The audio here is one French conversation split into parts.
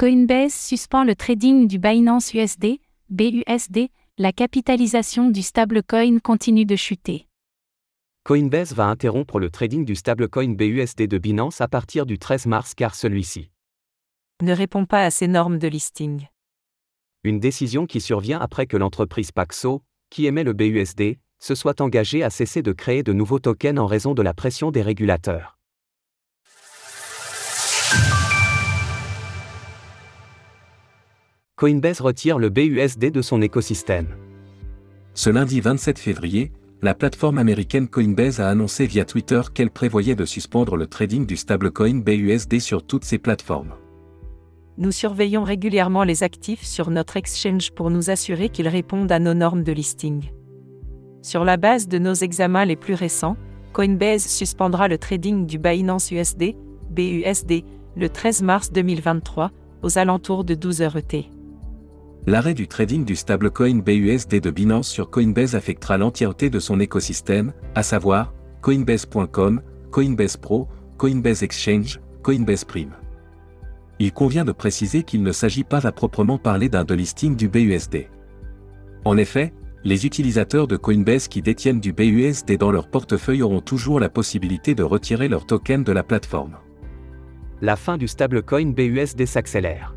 Coinbase suspend le trading du Binance USD, BUSD, la capitalisation du stablecoin continue de chuter. Coinbase va interrompre le trading du stablecoin BUSD de Binance à partir du 13 mars car celui-ci ne répond pas à ces normes de listing. Une décision qui survient après que l'entreprise Paxo, qui émet le BUSD, se soit engagée à cesser de créer de nouveaux tokens en raison de la pression des régulateurs. Coinbase retire le BUSD de son écosystème. Ce lundi 27 février, la plateforme américaine Coinbase a annoncé via Twitter qu'elle prévoyait de suspendre le trading du stablecoin BUSD sur toutes ses plateformes. Nous surveillons régulièrement les actifs sur notre exchange pour nous assurer qu'ils répondent à nos normes de listing. Sur la base de nos examens les plus récents, Coinbase suspendra le trading du Binance USD, BUSD, le 13 mars 2023, aux alentours de 12 heures ET. L'arrêt du trading du stablecoin BUSD de Binance sur Coinbase affectera l'entièreté de son écosystème, à savoir Coinbase.com, Coinbase Pro, Coinbase Exchange, Coinbase Prime. Il convient de préciser qu'il ne s'agit pas à proprement parler d'un delisting du BUSD. En effet, les utilisateurs de Coinbase qui détiennent du BUSD dans leur portefeuille auront toujours la possibilité de retirer leur token de la plateforme. La fin du stablecoin BUSD s'accélère.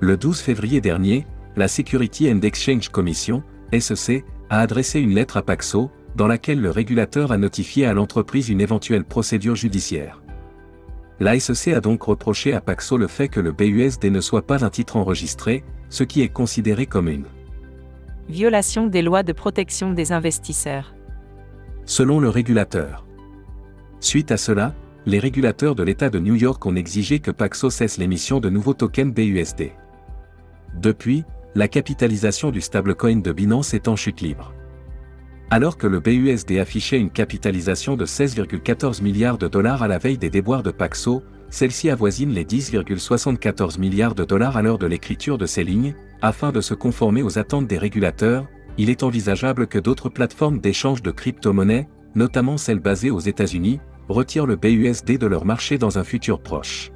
Le 12 février dernier, la Security and Exchange Commission, SEC, a adressé une lettre à Paxo, dans laquelle le régulateur a notifié à l'entreprise une éventuelle procédure judiciaire. La SEC a donc reproché à Paxo le fait que le BUSD ne soit pas un titre enregistré, ce qui est considéré comme une violation des lois de protection des investisseurs. Selon le régulateur. Suite à cela, les régulateurs de l'État de New York ont exigé que Paxo cesse l'émission de nouveaux tokens BUSD. Depuis, la capitalisation du stablecoin de Binance est en chute libre. Alors que le BUSD affichait une capitalisation de 16,14 milliards de dollars à la veille des déboires de Paxo, celle-ci avoisine les 10,74 milliards de dollars à l'heure de l'écriture de ces lignes, afin de se conformer aux attentes des régulateurs, il est envisageable que d'autres plateformes d'échange de crypto-monnaies, notamment celles basées aux États-Unis, retirent le BUSD de leur marché dans un futur proche.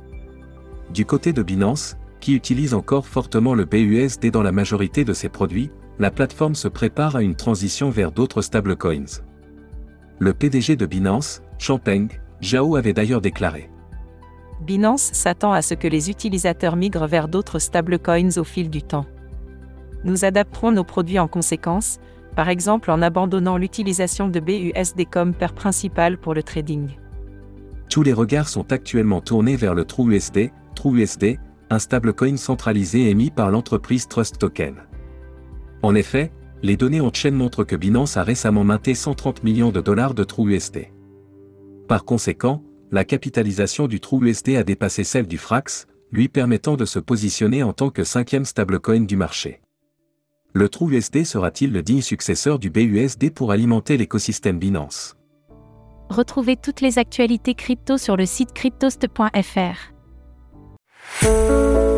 Du côté de Binance, qui utilise encore fortement le BUSD dans la majorité de ses produits, la plateforme se prépare à une transition vers d'autres stablecoins. Le PDG de Binance, Champeng, Zhao avait d'ailleurs déclaré. Binance s'attend à ce que les utilisateurs migrent vers d'autres stablecoins au fil du temps. Nous adapterons nos produits en conséquence, par exemple en abandonnant l'utilisation de BUSD comme paire principale pour le trading. Tous les regards sont actuellement tournés vers le TrueUSD, TrueUSD, un stablecoin centralisé émis par l'entreprise Trust Token. En effet, les données en chaîne montrent que Binance a récemment minté 130 millions de dollars de TrueUSD. Par conséquent, la capitalisation du TrueUSD a dépassé celle du Frax, lui permettant de se positionner en tant que cinquième stablecoin du marché. Le TrueUSD sera-t-il le digne successeur du BUSD pour alimenter l'écosystème Binance? Retrouvez toutes les actualités crypto sur le site cryptost.fr. Thank you.